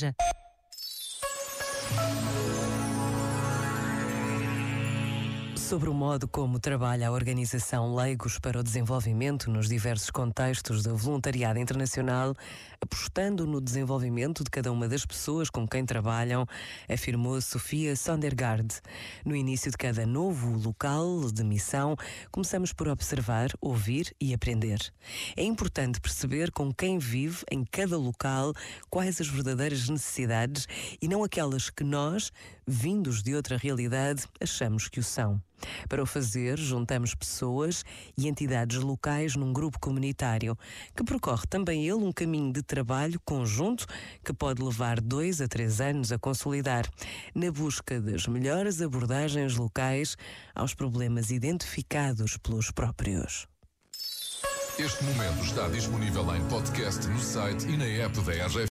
же. Sobre o modo como trabalha a organização Leigos para o Desenvolvimento nos diversos contextos do voluntariado internacional, apostando no desenvolvimento de cada uma das pessoas com quem trabalham, afirmou Sofia Sondergaard. No início de cada novo local de missão, começamos por observar, ouvir e aprender. É importante perceber com quem vive em cada local quais as verdadeiras necessidades e não aquelas que nós, vindos de outra realidade, achamos que o são. Para o fazer, juntamos pessoas e entidades locais num grupo comunitário, que percorre também ele um caminho de trabalho conjunto que pode levar dois a três anos a consolidar, na busca das melhores abordagens locais aos problemas identificados pelos próprios. Este momento está disponível em podcast no site e na app da RGF.